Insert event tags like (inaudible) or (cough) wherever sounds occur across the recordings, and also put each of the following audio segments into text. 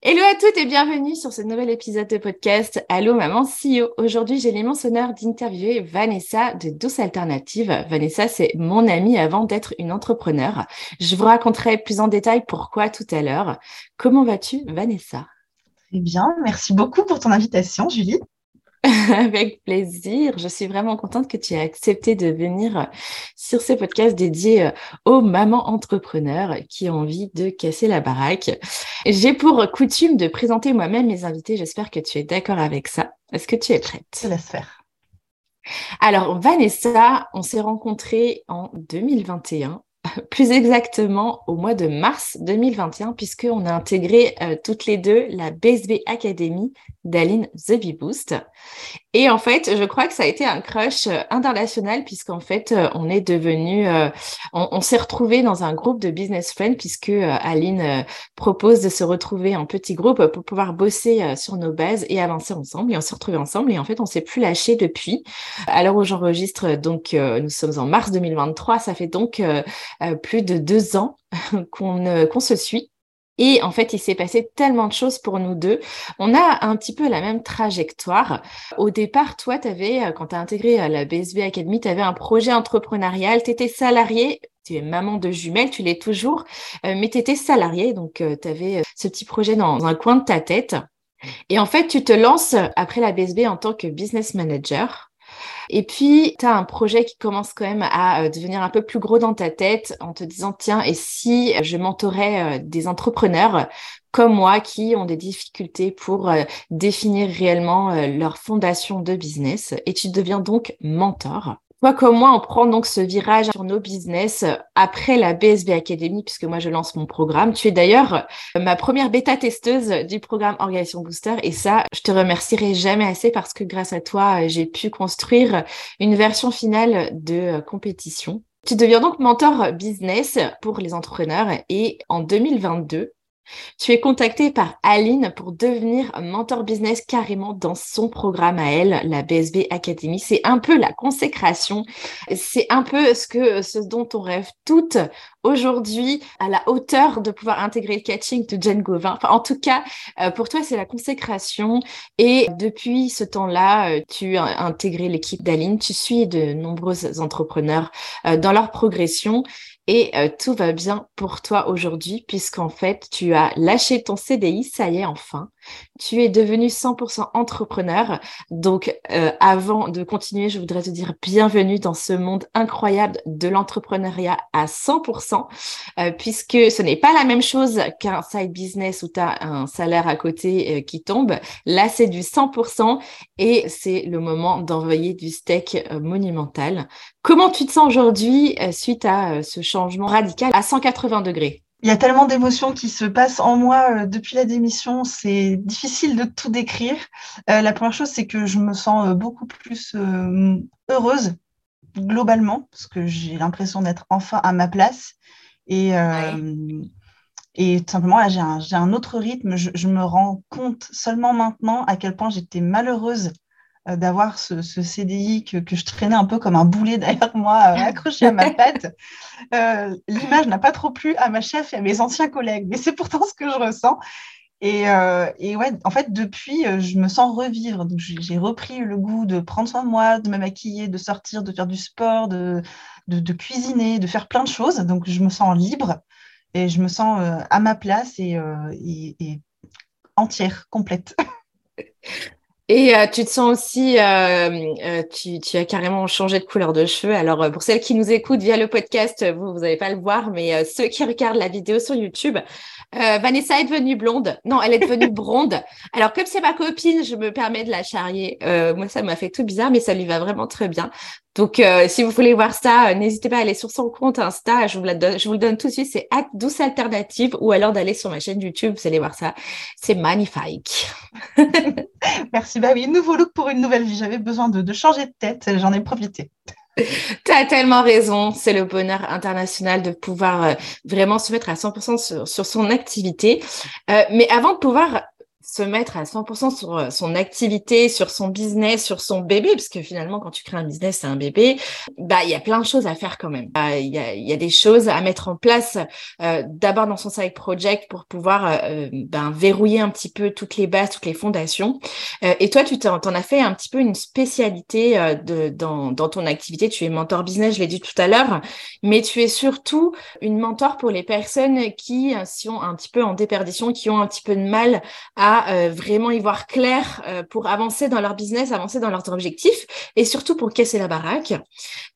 Hello à toutes et bienvenue sur ce nouvel épisode de podcast Allô Maman CEO. Aujourd'hui, j'ai l'immense honneur d'interviewer Vanessa de Douce Alternative. Vanessa, c'est mon amie avant d'être une entrepreneur. Je vous raconterai plus en détail pourquoi tout à l'heure. Comment vas-tu, Vanessa? Très bien, merci beaucoup pour ton invitation, Julie. (laughs) Avec plaisir. Je suis vraiment contente que tu aies accepté de venir sur ce podcast dédié euh, aux mamans entrepreneurs qui ont envie de casser la baraque. J'ai pour coutume de présenter moi-même mes invités. J'espère que tu es d'accord avec ça. Est-ce que tu es prête? Je laisse faire. Alors, Vanessa, on s'est rencontrés en 2021 (laughs) plus exactement au mois de mars 2021, puisqu'on a intégré euh, toutes les deux la BSB Academy d'Aline The Bee Boost. Et en fait, je crois que ça a été un crush euh, international, puisqu'en fait, euh, on est devenu, on, on s'est retrouvé dans un groupe de business friends, puisque Aline propose de se retrouver en petit groupe pour pouvoir bosser sur nos bases et avancer ensemble. Et on s'est retrouvés ensemble, et en fait, on s'est plus lâché depuis. L'heure où j'enregistre, donc, nous sommes en mars 2023, ça fait donc euh, plus de deux ans (laughs) euh, qu'on se suit. Et en fait, il s'est passé tellement de choses pour nous deux. On a un petit peu la même trajectoire. Au départ, toi, tu avais, euh, quand tu as intégré la BSB Academy, tu avais un projet entrepreneurial, tu étais salarié, tu es maman de jumelles, tu l'es toujours, mais tu étais salarié, donc tu avais ce petit projet dans un coin de ta tête. Et en fait, tu te lances après la BSB en tant que business manager. Et puis, tu as un projet qui commence quand même à euh, devenir un peu plus gros dans ta tête en te disant, tiens, et si je mentorais euh, des entrepreneurs comme moi qui ont des difficultés pour euh, définir réellement leur fondation de business et tu deviens donc mentor? Toi comme moi, on prend donc ce virage sur nos business après la BSB Academy, puisque moi je lance mon programme. Tu es d'ailleurs ma première bêta-testeuse du programme Organisation Booster et ça, je te remercierai jamais assez parce que grâce à toi, j'ai pu construire une version finale de compétition. Tu deviens donc mentor business pour les entrepreneurs et en 2022, tu es contacté par Aline pour devenir mentor business carrément dans son programme à elle, la BSB Academy. C'est un peu la consécration. C'est un peu ce que, ce dont on rêve toutes aujourd'hui à la hauteur de pouvoir intégrer le catching de Jen Gauvin. En tout cas, euh, pour toi, c'est la consécration. Et depuis ce temps-là, euh, tu as intégré l'équipe d'Aline. Tu suis de nombreux entrepreneurs euh, dans leur progression et euh, tout va bien pour toi aujourd'hui puisqu'en fait, tu as lâché ton CDI, ça y est enfin. Tu es devenu 100% entrepreneur. Donc, euh, avant de continuer, je voudrais te dire bienvenue dans ce monde incroyable de l'entrepreneuriat à 100%, euh, puisque ce n'est pas la même chose qu'un side business où tu as un salaire à côté qui tombe. Là, c'est du 100% et c'est le moment d'envoyer du steak monumental. Comment tu te sens aujourd'hui suite à ce changement radical à 180 degrés? Il y a tellement d'émotions qui se passent en moi euh, depuis la démission, c'est difficile de tout décrire. Euh, la première chose, c'est que je me sens euh, beaucoup plus heureuse globalement, parce que j'ai l'impression d'être enfin à ma place. Et, et tout simplement, là, j'ai un, un, autre rythme. Je, je, me rends compte seulement maintenant à quel point j'étais malheureuse euh, d'avoir ce, CDI que, je traînais un peu comme un boulet (laughs) derrière moi, euh, accroché à ma (laughs) patte. Euh, l'image n'a pas trop plu à ma chef et à mes anciens collègues, mais c'est pourtant ce que je ressens. Et, ouais, en fait, depuis, je me sens revivre. Donc, j'ai repris le goût de prendre soin de moi, de me maquiller, de sortir, de faire du sport, de, de, cuisiner, de faire plein de choses. Donc, je me sens libre et je me sens à ma place et, et entière, complète. (laughs) Et euh, tu te sens aussi, euh, euh, tu, tu, as carrément changé de couleur de cheveux. Alors pour celles qui nous écoutent via le podcast, vous vous n'allez pas le voir, mais ceux qui regardent la vidéo sur YouTube, Vanessa est devenue blonde. Non, elle est devenue blonde. Alors comme c'est ma copine, je me permets de la charrier. moi, ça m'a fait tout bizarre, mais ça lui va vraiment très bien. Donc, si vous voulez voir ça, n'hésitez pas à aller sur son compte Insta. Je vous, la donne, je vous le donne tout de suite. C'est douce alternative ou alors d'aller sur ma chaîne YouTube. Vous allez voir ça. C'est magnifique. (laughs) Merci. Bah oui, nouveau look pour une nouvelle vie. J'avais besoin de, changer de tête. J'en ai profité. (laughs) Tu as tellement raison, c'est le bonheur international de pouvoir euh, vraiment se mettre à 100% sur, son activité. Euh, mais avant de pouvoir se mettre à 100% sur euh, son activité, sur son business, sur son bébé, parce que finalement, quand tu crées un business, c'est un bébé, bah, il y a plein de choses à faire quand même. Bah, il y, a, des choses à mettre en place, euh, d'abord dans son side project pour pouvoir euh, ben, verrouiller un petit peu toutes les bases, toutes les fondations. et toi, tu t'en as fait un petit peu une spécialité dans, dans ton activité. Tu es mentor business, je l'ai dit tout à l'heure, mais tu es surtout une mentor pour les personnes qui sont un petit peu en déperdition, qui ont un petit peu de mal à euh, vraiment y voir clair euh, pour avancer dans leur business, avancer dans leurs objectifs et surtout pour casser la baraque.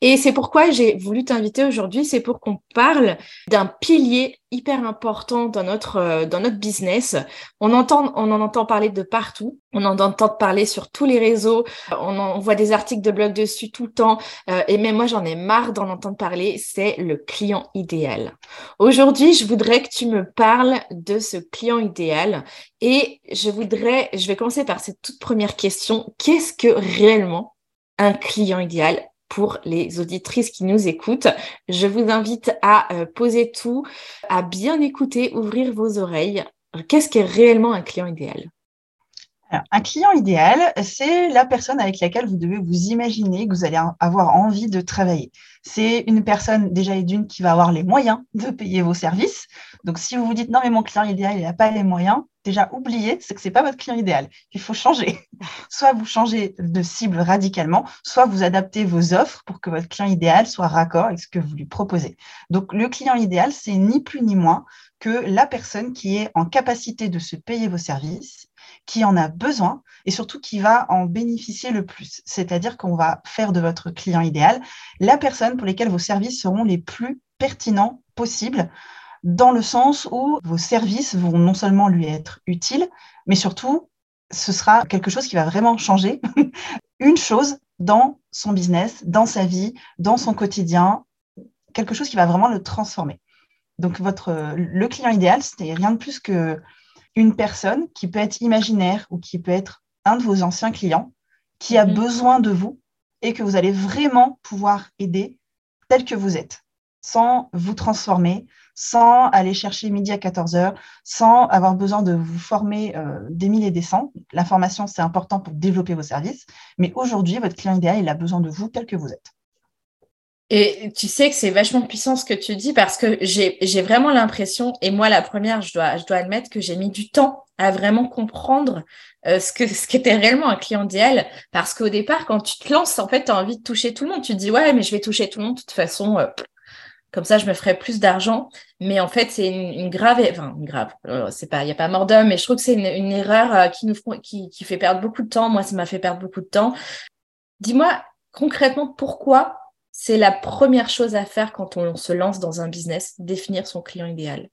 Et c'est pourquoi j'ai voulu t'inviter aujourd'hui, c'est pour qu'on parle d'un pilier hyper important dans notre euh, dans notre business. On entend on en entend parler de partout. On en entend parler sur tous les réseaux. On, en, voit des articles de blog dessus tout le temps. Euh, et même moi j'en ai marre d'en entendre parler. C'est le client idéal. Aujourd'hui, je voudrais que tu me parles de ce client idéal. Et je voudrais, je vais commencer par cette toute première question. Qu'est-ce que réellement un client idéal pour les auditrices qui nous écoutent. Je vous invite à euh, poser tout, à bien écouter, ouvrir vos oreilles. Qu'est-ce qu'est réellement un client idéal? Un client idéal, c'est la personne avec laquelle vous devez vous imaginer que vous allez avoir envie de travailler. C'est une personne déjà et d'une qui va avoir les moyens de payer vos services. Donc, si vous vous dites non, mais mon client idéal, il n'a pas les moyens, déjà oubliez, c'est que ce n'est pas votre client idéal. Il faut changer. (laughs) Soit vous changez de cible radicalement, soit vous adaptez vos offres pour que votre client idéal soit raccord avec ce que vous lui proposez. Donc, le client idéal, c'est ni plus ni moins que la personne qui est en capacité de se payer vos services qui en a besoin et surtout qui va en bénéficier le plus. C'est-à-dire qu'on va faire de votre client idéal la personne pour laquelle vos services seront les plus pertinents possibles dans le sens où vos services vont non seulement lui être utiles, mais surtout, ce sera quelque chose qui va vraiment changer (laughs) une chose dans son business, dans sa vie, dans son quotidien, quelque chose qui va vraiment le transformer. Donc, votre, le client idéal, c'était rien de plus que une personne qui peut être imaginaire ou qui peut être un de vos anciens clients qui a mhm. besoin de vous et que vous allez vraiment pouvoir aider tel que vous êtes, sans vous transformer, sans aller chercher midi à 14 heures, sans avoir besoin de vous former euh, des mille et des cents. La formation, c'est important pour développer vos services, mais aujourd'hui, votre client idéal, il a besoin de vous tel que vous êtes. Et tu sais que c'est vachement puissant ce que tu dis parce que j'ai vraiment l'impression, et moi la première, je dois, admettre que j'ai mis du temps à vraiment comprendre euh, ce que ce qu'était réellement un client idéal. Parce qu'au départ, quand tu te lances, en fait, tu as envie de toucher tout le monde. Tu te dis, ouais, mais je vais toucher tout le monde de toute façon. Euh, comme ça, je me ferai plus d'argent. Mais en fait, c'est une, grave, enfin, grave. Euh, c'est pas, il y a pas mort d'homme, mais je trouve que c'est une, erreur qui nous qui, qui fait perdre beaucoup de temps. Moi, ça m'a fait perdre beaucoup de temps. Dis-moi concrètement pourquoi c'est la première chose à faire quand on se lance dans un business, définir son client idéal?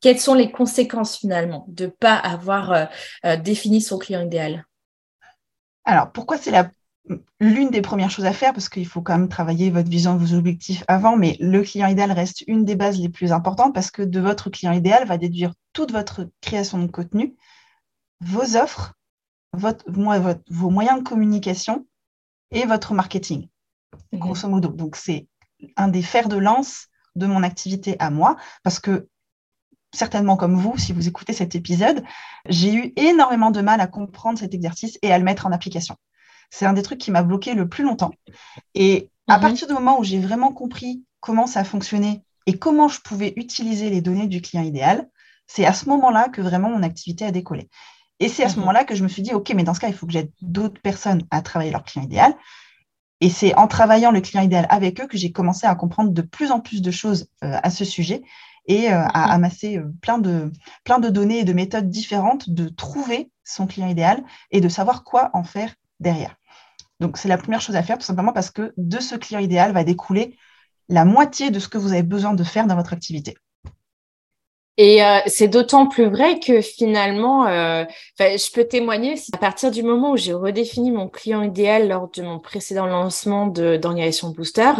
Quelles sont les conséquences finalement de ne pas avoir euh, euh, défini son client idéal? Alors, pourquoi c'est l'une des premières choses à faire parce qu'il faut quand même travailler votre vision, vos objectifs avant, mais le client idéal reste une des bases les plus importantes parce que de votre client idéal va déduire toute votre création de contenu, vos offres, vos moyens de communication et votre marketing. Grosso modo. Donc, c'est un des fers de lance de mon activité à moi, parce que certainement comme vous, si vous écoutez cet épisode, j'ai eu énormément de mal à comprendre cet exercice et à le mettre en application. C'est un des trucs qui m'a bloqué le plus longtemps. Et à mhm. partir du moment où j'ai vraiment compris comment ça fonctionnait et comment je pouvais utiliser les données du client idéal, c'est à ce moment-là que vraiment mon activité a décollé. Et c'est à ce mhm. moment-là que je me suis dit, OK, mais dans ce cas, il faut que j'aide d'autres personnes à travailler leur client idéal. Et c'est en travaillant le client idéal avec eux que j'ai commencé à comprendre de plus en plus de choses euh, à ce sujet et à mhm. amasser plein de, plein de données et de méthodes différentes de trouver son client idéal et de savoir quoi en faire derrière. Donc, c'est la première chose à faire, tout simplement parce que de ce client idéal va découler la moitié de ce que vous avez besoin de faire dans votre activité. Et euh, c'est d'autant plus vrai que finalement, euh, je peux témoigner, à partir du moment où j'ai redéfini mon client idéal lors de mon précédent lancement d'organisation booster,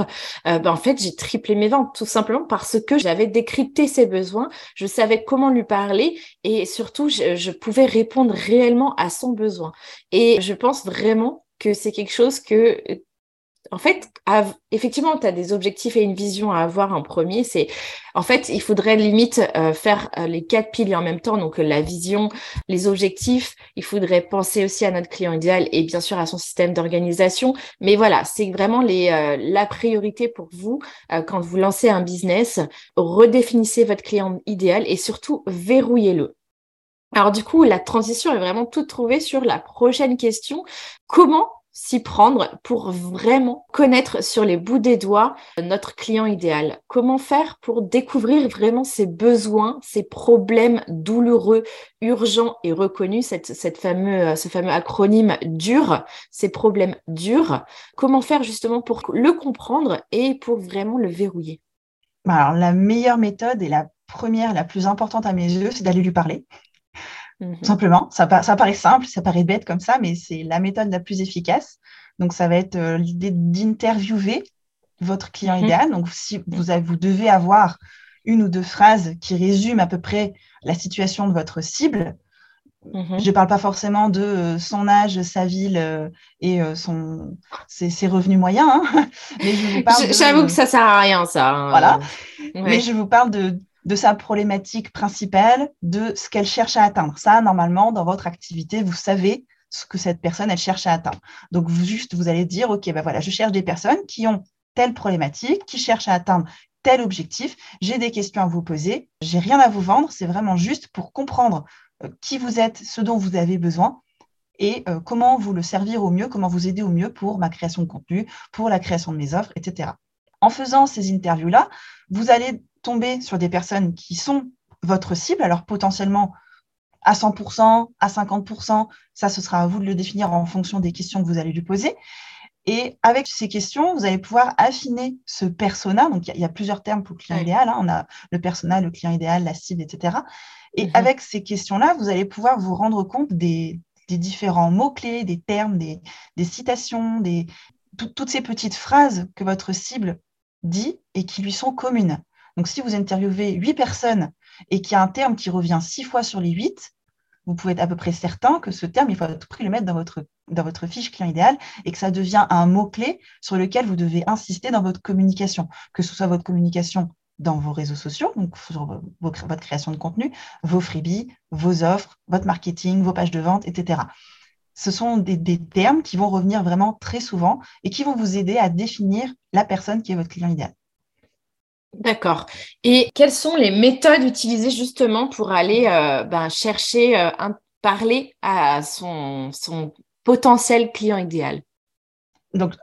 euh, ben, en fait, j'ai triplé mes ventes, tout simplement parce que j'avais décrypté ses besoins, je savais comment lui parler et surtout, je, je pouvais répondre réellement à son besoin. Et je pense vraiment que c'est quelque chose que en fait, effectivement, tu des objectifs et une vision à avoir en premier. C'est, en fait, il faudrait limite euh, faire euh, les quatre piliers en même temps. Donc, la vision, les objectifs. Il faudrait penser aussi à notre client idéal et bien sûr à son système d'organisation. Mais voilà, c'est vraiment les, euh, la priorité pour vous quand vous lancez un business. Redéfinissez votre client idéal et surtout verrouillez-le. Alors du coup, la transition est vraiment toute trouvée sur la prochaine question. Comment s'y prendre pour vraiment connaître sur les bouts des doigts notre client idéal. Comment faire pour découvrir vraiment ses besoins, ses problèmes douloureux, urgents et reconnus, cette, fameux, ce fameux acronyme DUR, ces problèmes durs? Comment faire justement pour le comprendre et pour vraiment le verrouiller? Alors, la meilleure méthode et la première, la plus importante à mes yeux, c'est d'aller lui parler. Mhm. simplement, ça, paraît simple, ça paraît bête comme ça, mais c'est la méthode la plus efficace. Donc, ça va être euh, l'idée d'interviewer votre client mhm. idéal. Donc, si vous, vous devez avoir une ou deux phrases qui résument à peu près la situation de votre cible, mhm. Je ne parle pas forcément de euh, son âge, sa ville euh, et son, ses, revenus moyens. Hein. (laughs) J'avoue que ça ne sert à rien, ça. Hein. Voilà. Mais je vous parle de de sa problématique principale, de ce qu'elle cherche à atteindre. Ça, normalement, dans votre activité, vous savez ce que cette personne, elle cherche à atteindre. Donc, vous, juste, vous allez dire, OK, ben voilà, je cherche des personnes qui ont telle problématique, qui cherchent à atteindre tel objectif. J'ai des questions à vous poser. J'ai rien à vous vendre. C'est vraiment juste pour comprendre euh, qui vous êtes, ce dont vous avez besoin et euh, comment vous le servir au mieux, comment vous aider au mieux pour ma création de contenu, pour la création de mes offres, etc. En faisant ces interviews-là, vous allez tomber sur des personnes qui sont votre cible, alors potentiellement à 100%, à 50%, ça, ce sera à vous de le définir en fonction des questions que vous allez lui poser. Et avec ces questions, vous allez pouvoir affiner ce persona. Donc, il y, a plusieurs termes pour le client idéal. Hein. On a le persona, le client idéal, la cible, etc. Et mhm. avec ces questions-là, vous allez pouvoir vous rendre compte des, différents mots-clés, des termes, des, citations, des, toutes ces petites phrases que votre cible dit et qui lui sont communes. Donc, si vous interviewez huit personnes et qu'il y a un terme qui revient six fois sur les huit, vous pouvez être à peu près certain que ce terme, il faut à tout prix le mettre dans votre, fiche client idéal et que ça devient un mot-clé sur lequel vous devez insister dans votre communication, que ce soit votre communication dans vos réseaux sociaux, donc votre création de contenu, vos freebies, vos offres, votre marketing, vos pages de vente, etc. Ce sont des termes qui vont revenir vraiment très souvent et qui vont vous aider à définir la personne qui est votre client idéal. D'accord. Et quelles sont les méthodes utilisées justement pour aller euh, ben, chercher, euh, parler à son, son potentiel client idéal? Donc,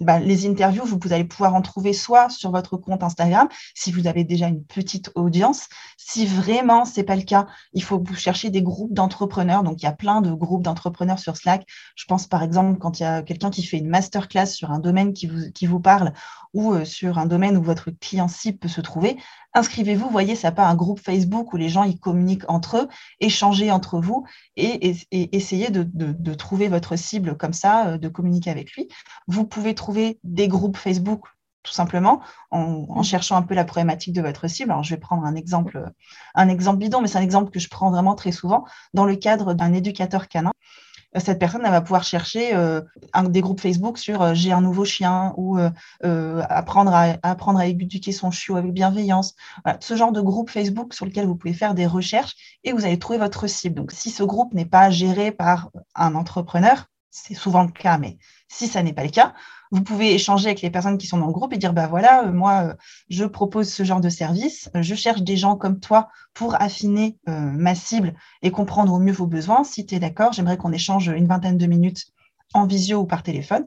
bah, les interviews, vous, allez pouvoir en trouver soit sur votre compte Instagram, si vous avez déjà une petite audience. Si vraiment ce n'est pas le cas, il faut vous chercher des groupes d'entrepreneurs. Donc, il y a plein de groupes d'entrepreneurs sur Slack. Je pense par exemple quand il y a quelqu'un qui fait une masterclass sur un domaine qui vous, qui vous parle ou euh, sur un domaine où votre client cible peut se trouver, inscrivez-vous. Voyez, ça pas un groupe Facebook où les gens ils communiquent entre eux, échangez entre vous et, essayez de, trouver votre cible comme ça, euh, de communiquer avec lui. Vous pouvez trouver des groupes Facebook tout simplement en, en, cherchant un peu la problématique de votre cible. Alors, je vais prendre un exemple, un exemple bidon, mais c'est un exemple que je prends vraiment très souvent dans le cadre d'un éducateur canin cette personne elle va pouvoir chercher euh, un, des groupes Facebook sur euh, j'ai un nouveau chien ou euh, apprendre, à, apprendre à éduquer son chiot avec bienveillance. ce genre de groupe Facebook sur lequel vous pouvez faire des recherches et vous allez trouver votre cible. Donc, si ce groupe n'est pas géré par un entrepreneur, c'est souvent le cas, mais si ça n'est pas le cas, vous pouvez échanger avec les personnes qui sont dans le groupe et dire, bah voilà, euh, moi, euh, je propose ce genre de service, euh, je cherche des gens comme toi pour affiner ma cible et comprendre au mieux vos besoins. Si tu es d'accord, j'aimerais qu'on échange une vingtaine de minutes en visio ou par téléphone.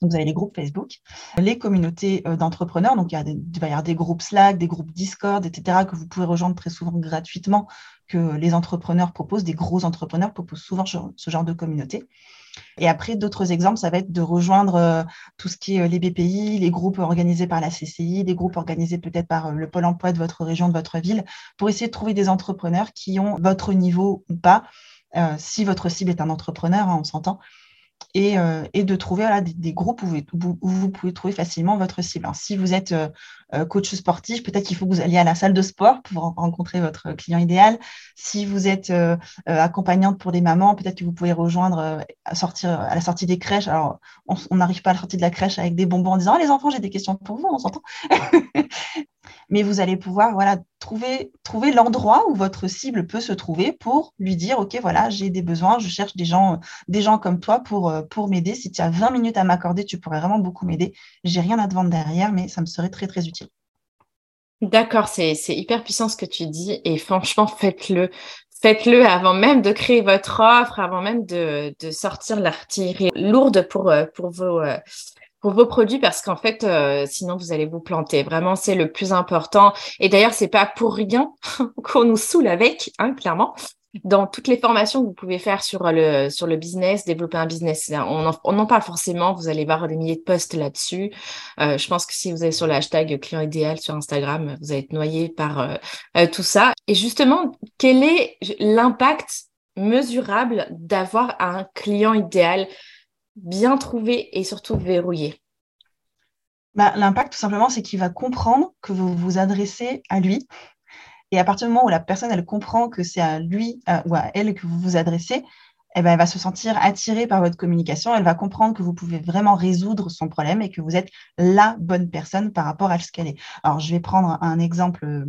Donc, vous avez les groupes Facebook, les communautés d'entrepreneurs. Donc, il, y a des, va y avoir des groupes Slack, des groupes Discord, etc., que vous pouvez rejoindre très souvent gratuitement, que les entrepreneurs proposent, des gros entrepreneurs proposent souvent ce genre de communauté. Et après, d'autres exemples, ça va être de rejoindre euh, tout ce qui est euh, les BPI, les groupes organisés par la CCI, des groupes organisés peut-être par euh, le pôle emploi de votre région, de votre ville, pour essayer de trouver des entrepreneurs qui ont votre niveau ou pas. si votre cible est un entrepreneur, hein, on s'entend, euh, et, de trouver des, groupes où vous, pouvez trouver facilement votre cible. si vous êtes euh, euh, coach sportif, peut-être qu'il faut que vous alliez à la salle de sport pour rencontrer votre client idéal. Si vous êtes accompagnante pour des mamans, peut-être que vous pouvez rejoindre à, sortir, à la sortie des crèches. Alors, on n'arrive pas à la sortie de la crèche avec des bonbons en disant ah, les enfants, j'ai des questions pour vous, on s'entend. Mais vous allez pouvoir voilà, trouver, trouver l'endroit où votre cible peut se trouver pour lui dire, OK, voilà, j'ai des besoins, je cherche des gens, comme toi pour, euh, pour m'aider. Si tu as 20 minutes à m'accorder, tu pourrais vraiment beaucoup m'aider. J'ai rien à te vendre derrière, mais ça me serait très, très utile. D'accord, c'est hyper puissant ce que tu dis et franchement, faites-le. Faites-le avant même de créer votre offre, avant même de, de sortir l'artillerie lourde pour, euh, pour vos, euh, pour vos produits parce qu'en fait, euh, sinon vous allez vous planter. Vraiment, c'est le plus important. Et d'ailleurs, c'est pas pour rien (laughs) qu'on nous saoule avec, hein, clairement. Dans toutes les formations que vous pouvez faire sur le sur le business, développer un business, on en, on en parle forcément. Vous allez voir des milliers de posts là-dessus. Euh, je pense que si vous allez sur le hashtag client idéal sur Instagram, vous allez être noyé par euh, euh, tout ça. Et justement, quel est l'impact mesurable d'avoir un client idéal? Bien trouvé et surtout verrouillé bah, L'impact, tout simplement, c'est qu'il va comprendre que vous vous adressez à lui. Et à partir du moment où la personne, elle comprend que c'est à lui ou à elle que vous vous adressez, eh ben, elle va se sentir attirée par votre communication. Elle va comprendre que vous pouvez vraiment résoudre son problème et que vous êtes la bonne personne par rapport à ce qu'elle est. Alors, je vais prendre un exemple,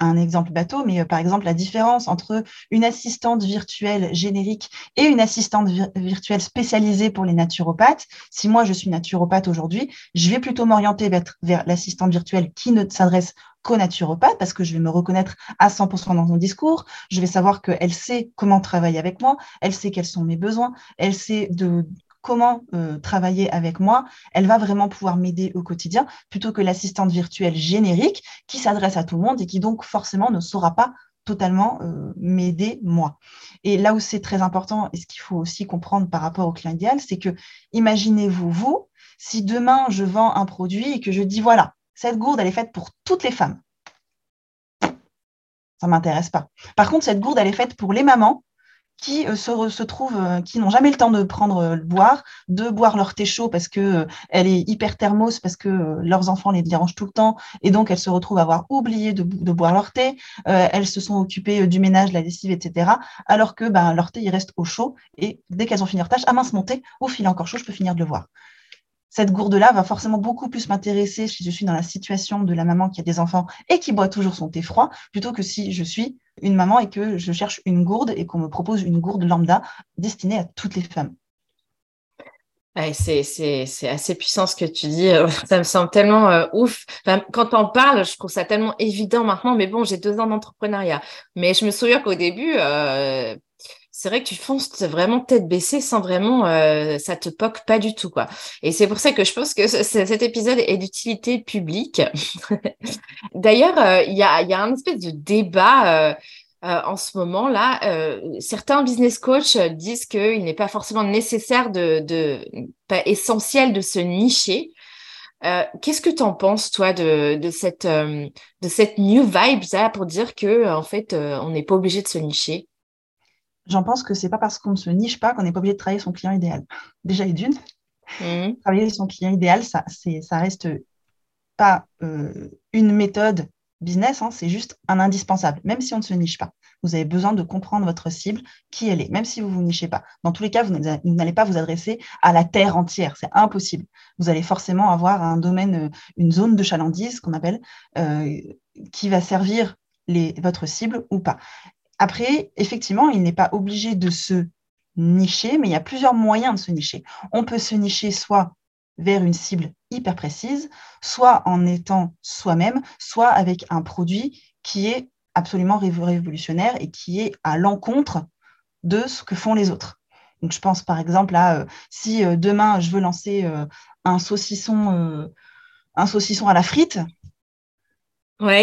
un exemple bateau, mais euh, par exemple, la différence entre une assistante virtuelle générique et une assistante virtuelle spécialisée pour les naturopathes. Si moi, je suis naturopathe aujourd'hui, je vais plutôt m'orienter vers l'assistante virtuelle qui ne s'adresse co-naturopathe parce que je vais me reconnaître à 100% dans son discours. Je vais savoir qu'elle sait comment travailler avec moi, elle sait quels sont mes besoins, elle sait de comment euh, travailler avec moi, elle va vraiment pouvoir m'aider au quotidien plutôt que l'assistante virtuelle générique qui s'adresse à tout le monde et qui donc forcément ne saura pas totalement euh, m'aider moi. Et là où c'est très important et ce qu'il faut aussi comprendre par rapport au client idéal, c'est que imaginez-vous, vous, si demain je vends un produit et que je dis voilà, cette gourde, elle est faite pour toutes les femmes. Ça ne m'intéresse pas. Par contre, cette gourde, elle est faite pour les mamans qui euh, se, trouvent, euh, qui n'ont jamais le temps de prendre euh, le boire, de boire leur thé chaud parce que elle est hyper thermos, parce que leurs enfants les dérangent tout le temps, et donc elles se retrouvent à avoir oublié de, boire leur thé. elles se sont occupées du ménage, de la lessive, etc. Alors que ben, leur thé, il reste au chaud, et dès qu'elles ont fini leur tâche, à mince monter, au fil encore chaud, je peux finir de le voir cette gourde-là va forcément beaucoup plus m'intéresser si je suis dans la situation de la maman qui a des enfants et qui boit toujours son thé froid, plutôt que si je suis une maman et que je cherche une gourde et qu'on me propose une gourde lambda destinée à toutes les femmes. c'est assez puissant ce que tu dis. (laughs) Ça me semble tellement euh, ouf. quand on parle, je trouve ça tellement évident maintenant. Mais bon, j'ai deux ans d'entrepreneuriat. Mais je me souviens qu'au début, euh, c'est vrai que tu fonces vraiment tête baissée sans vraiment, euh, ça te poque pas du tout, quoi. Et c'est pour ça que je pense que cet épisode est d'utilité publique. (laughs) D'ailleurs, euh, il y, a, un espèce de débat. Euh, en ce moment-là, certains business coachs disent qu'il n'est pas forcément nécessaire de, de, pas essentiel de se nicher. Qu'est-ce que tu en penses, toi, de, de cette, de cette new vibe, ça, pour dire que en fait, on n'est pas obligé de se nicher? J'en pense que c'est pas parce qu'on ne se niche pas qu'on n'est pas obligé de travailler son client idéal. (laughs) Déjà et d'une, mmh. travailler son client idéal, ça, ça reste pas euh, une méthode business, hein, c'est juste un indispensable, même si on ne se niche pas. Vous avez besoin de comprendre votre cible, qui elle est, même si vous ne vous nichez pas. Dans tous les cas, vous n'allez pas vous adresser à la terre entière, c'est impossible. Vous allez forcément avoir un domaine, euh, une zone de chalandise qu'on appelle, euh, qui va servir les, votre cible ou pas. Après, effectivement, il n'est pas obligé de se nicher, mais il y a plusieurs moyens de se nicher. On peut se nicher soit vers une cible hyper précise, soit en étant soi-même, soit avec un produit qui est absolument révolutionnaire et qui est à l'encontre de ce que font les autres. Donc, je pense par exemple à euh, si euh, demain je veux lancer euh, un saucisson, un saucisson à la frite,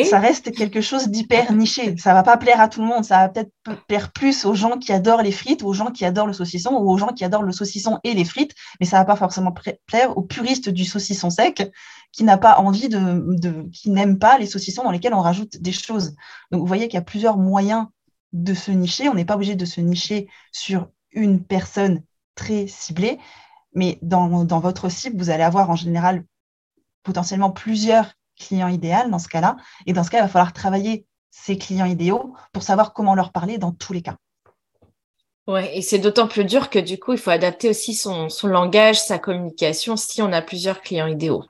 Ça reste quelque chose d'hyper niché. Ça va pas plaire à tout le monde. Ça va peut-être plaire plus aux gens qui adorent les frites, aux gens qui adorent le saucisson, ou aux gens qui adorent le saucisson et les frites. Mais ça va pas forcément plaire aux puristes du saucisson sec qui n'a pas envie de, qui n'aiment pas les saucissons dans lesquels on rajoute des choses. Donc vous voyez qu'il y a plusieurs moyens de se nicher. On n'est pas obligé de se nicher sur une personne très ciblée, mais dans, dans votre cible, vous allez avoir en général potentiellement plusieurs client idéal dans ce cas-là. Et dans ce cas, il va falloir travailler ces clients idéaux pour savoir comment leur parler dans tous les cas. Ouais, et c'est d'autant plus dur que du coup, il faut adapter aussi son, son langage, sa communication si on a plusieurs clients idéaux.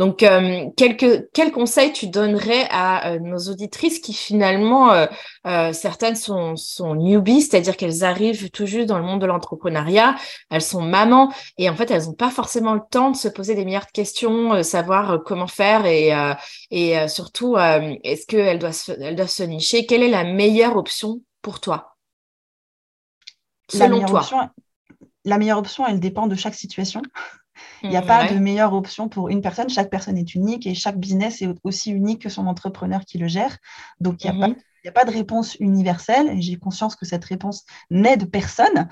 Donc, euh, quel conseil tu donnerais à euh, nos auditrices qui finalement, euh, certaines sont, sont newbies, c'est-à-dire qu'elles arrivent tout juste dans le monde de l'entrepreneuriat, elles sont mamans et en fait, elles n'ont pas forcément le temps de se poser des meilleures questions, savoir comment faire et, et surtout, est-ce qu'elles doivent, elles doivent se nicher? Quelle est la meilleure option pour toi? Selon toi. La meilleure option, elle dépend de chaque situation. Il n'y a pas de meilleure option pour une personne. Chaque personne est unique et chaque business est aussi unique que son entrepreneur qui le gère. Donc, il n'y a, mhm. a, pas de réponse universelle. J'ai conscience que cette réponse n'aide personne.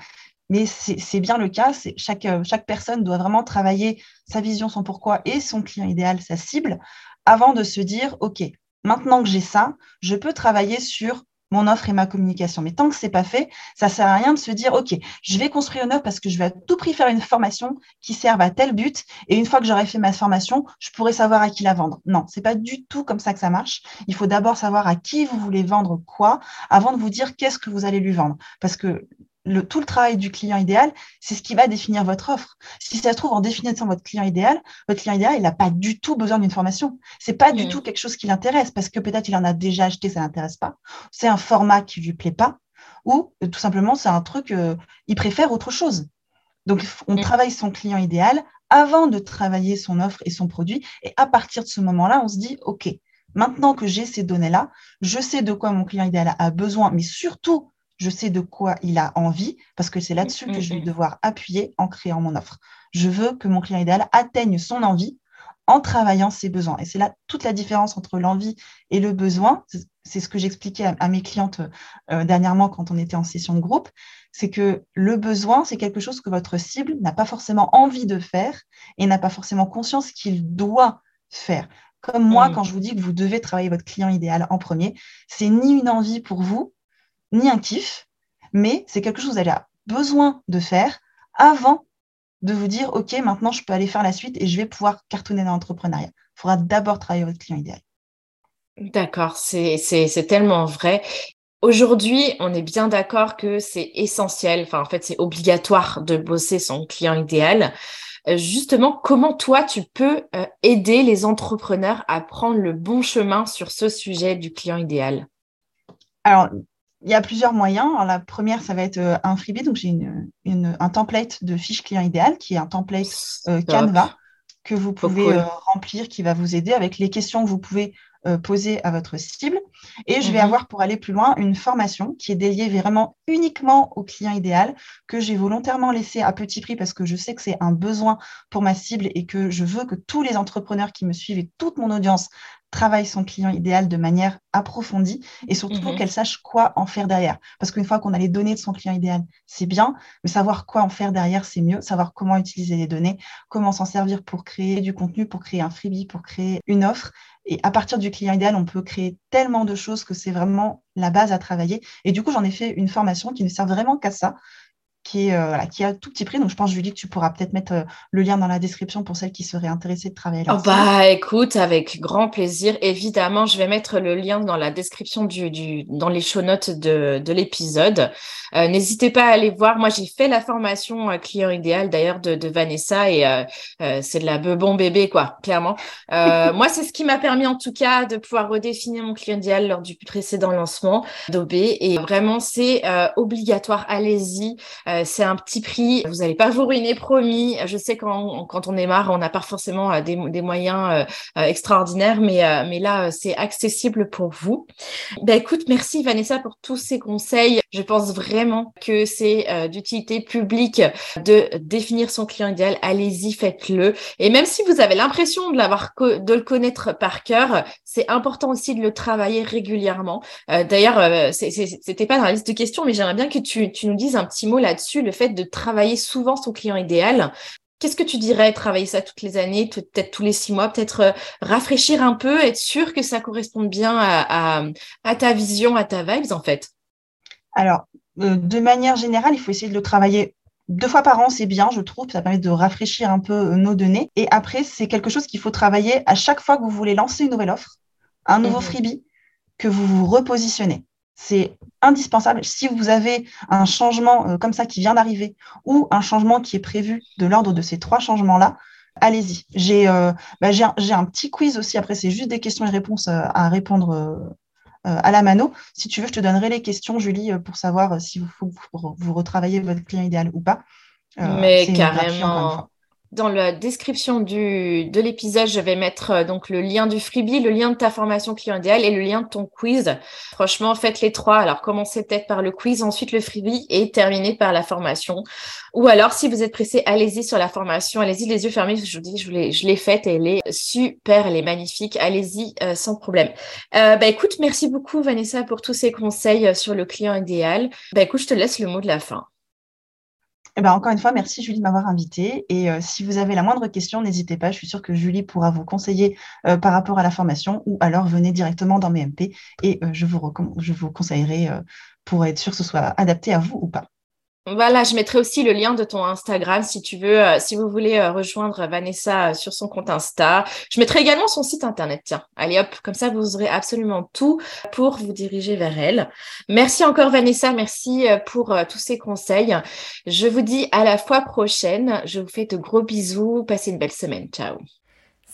Mais c'est bien le cas. Chaque, euh, chaque personne doit vraiment travailler sa vision, son pourquoi et son client idéal, sa cible, avant de se dire, OK, maintenant que j'ai ça, je peux travailler sur mon offre et ma communication. Mais tant que c'est pas fait, ça sert à rien de se dire, OK, je vais construire une offre parce que je vais à tout prix faire une formation qui serve à tel but. Et une fois que j'aurai fait ma formation, je pourrai savoir à qui la vendre. Non, c'est pas du tout comme ça que ça marche. Il faut d'abord savoir à qui vous voulez vendre quoi avant de vous dire qu'est-ce que vous allez lui vendre. Parce que tout le travail du client idéal, c'est ce qui va définir votre offre. Si ça se trouve, en définissant votre client idéal, votre client idéal, il n'a pas du tout besoin d'une formation. C'est pas du tout quelque chose qui l'intéresse parce que peut-être il en a déjà acheté, ça l'intéresse pas. C'est un format qui lui plaît pas ou euh, tout simplement c'est un truc, euh, il préfère autre chose. Donc on travaille son client idéal avant de travailler son offre et son produit et à partir de ce moment-là, on se dit OK, maintenant que j'ai ces données-là, je sais de quoi mon client idéal a besoin, mais surtout je sais de quoi il a envie, parce que c'est là-dessus que je vais devoir appuyer en créant mon offre. Je veux que mon client idéal atteigne son envie en travaillant ses besoins. Et c'est là toute la différence entre l'envie et le besoin. C'est ce que j'expliquais à, mes clientes euh, dernièrement quand on était en session de groupe. C'est que le besoin, c'est quelque chose que votre cible n'a pas forcément envie de faire et n'a pas forcément conscience qu'il doit faire. Comme moi, quand je vous dis que vous devez travailler votre client idéal en premier, c'est ni une envie pour vous, ni un kiff, mais c'est quelque chose que vous avez besoin de faire avant de vous dire, OK, maintenant je peux aller faire la suite et je vais pouvoir cartonner dans l'entrepreneuriat. Il faudra d'abord travailler votre client idéal. D'accord, c'est tellement vrai. Aujourd'hui, on est bien d'accord que c'est essentiel, enfin en fait c'est obligatoire de bosser son client idéal. Euh, justement, comment toi tu peux euh, aider les entrepreneurs à prendre le bon chemin sur ce sujet du client idéal? Alors, il y a plusieurs moyens. la première, ça va être euh, un freebie. Donc, j'ai une, un template de fiche client idéal qui est un template euh, Canva que vous pouvez euh, remplir, qui va vous aider avec les questions que vous pouvez poser à votre cible. Et je vais mhm. avoir, pour aller plus loin, une formation qui est dédiée vraiment uniquement au client idéal, que j'ai volontairement laissé à petit prix parce que je sais que c'est un besoin pour ma cible et que je veux que tous les entrepreneurs qui me suivent et toute mon audience travaille son client idéal de manière approfondie et surtout mhm. qu'elle sache quoi en faire derrière. Parce qu'une fois qu'on a les données de son client idéal, c'est bien, mais savoir quoi en faire derrière, c'est mieux. Savoir comment utiliser les données, comment s'en servir pour créer du contenu, pour créer un freebie, pour créer une offre. Et à partir du client idéal, on peut créer tellement de choses que c'est vraiment la base à travailler. Et du coup, j'en ai fait une formation qui ne sert vraiment qu'à ça, qui est, euh, qui a tout petit prix. Donc, je pense, Julie, que tu pourras peut-être mettre euh, le lien dans la description pour celles qui seraient intéressées de travailler là. Oh bah, écoute, avec grand plaisir. Évidemment, je vais mettre le lien dans la description du, du dans les show notes de, de l'épisode. Euh, n'hésitez pas à aller voir. Moi, j'ai fait la formation client idéal d'ailleurs de, de, Vanessa et c'est de la bon bébé, quoi, clairement. (laughs) moi, c'est ce qui m'a permis en tout cas de pouvoir redéfinir mon client idéal lors du précédent lancement d'OB. Et vraiment, c'est obligatoire. Allez-y c'est un petit prix. Vous n'allez pas vous ruiner, promis. Je sais quand, quand on est marre, on n'a pas forcément des, des moyens extraordinaires, mais, mais là, c'est accessible pour vous. Ben, écoute, merci Vanessa pour tous ces conseils. Je pense vraiment que c'est d'utilité publique de définir son client idéal. Allez-y, faites-le. Et même si vous avez l'impression de de le connaître par cœur, c'est important aussi de le travailler régulièrement. D'ailleurs, c'était pas dans la liste de questions, mais j'aimerais bien que tu, nous dises un petit mot là-dessus, le fait de travailler souvent son client idéal. Qu'est-ce que tu dirais, travailler ça toutes les années, peut-être tous les six mois, peut-être euh, rafraîchir un peu, être sûr que ça corresponde bien à, ta vision, à ta vibes en fait? Alors, euh, de manière générale, il faut essayer de le travailler deux fois par an, c'est bien, je trouve. Ça permet de rafraîchir un peu euh, nos données. Et après, c'est quelque chose qu'il faut travailler à chaque fois que vous voulez lancer une nouvelle offre, un nouveau mhm. freebie, que vous vous repositionnez. C'est indispensable. Si vous avez un changement euh, comme ça qui vient d'arriver ou un changement qui est prévu de l'ordre de ces trois changements-là, allez-y. J'ai euh, bah, un, petit quiz aussi. Après, c'est juste des questions et réponses euh, à répondre à la mano. Si tu veux, je te donnerai les questions, Julie, pour savoir si vous, vous, vous retravaillez votre client idéal ou pas. Mais carrément. Dans la description du, de l'épisode, je vais mettre euh, donc le lien du freebie, le lien de ta formation client idéal et le lien de ton quiz. Franchement, faites les trois. Alors, commencez peut-être par le quiz, ensuite le freebie et terminez par la formation. Ou alors, si vous êtes pressé, allez-y sur la formation. Allez-y les yeux fermés. Je vous dis, je l'ai, je l'ai faite et elle est super, elle est magnifique. Allez-y euh, sans problème. Euh, bah, écoute, merci beaucoup Vanessa pour tous ces conseils euh, sur le client idéal. Bah, écoute, je te laisse le mot de la fin. Eh ben, encore une fois, merci Julie de m'avoir invitée. Et euh, si vous avez la moindre question, n'hésitez pas. Je suis sûre que Julie pourra vous conseiller euh, par rapport à la formation ou alors venez directement dans mes MP et euh, je, vous je vous conseillerai pour être sûr que ce soit adapté à vous ou pas. Voilà, je mettrai aussi le lien de ton Instagram si tu veux, euh, si vous voulez euh, rejoindre Vanessa euh, sur son compte Insta. Je mettrai également son site internet. Tiens, allez hop, comme ça vous aurez absolument tout pour vous diriger vers elle. Merci encore Vanessa, merci pour tous ces conseils. Je vous dis à la fois prochaine. Je vous fais de gros bisous. Passez une belle semaine. Ciao.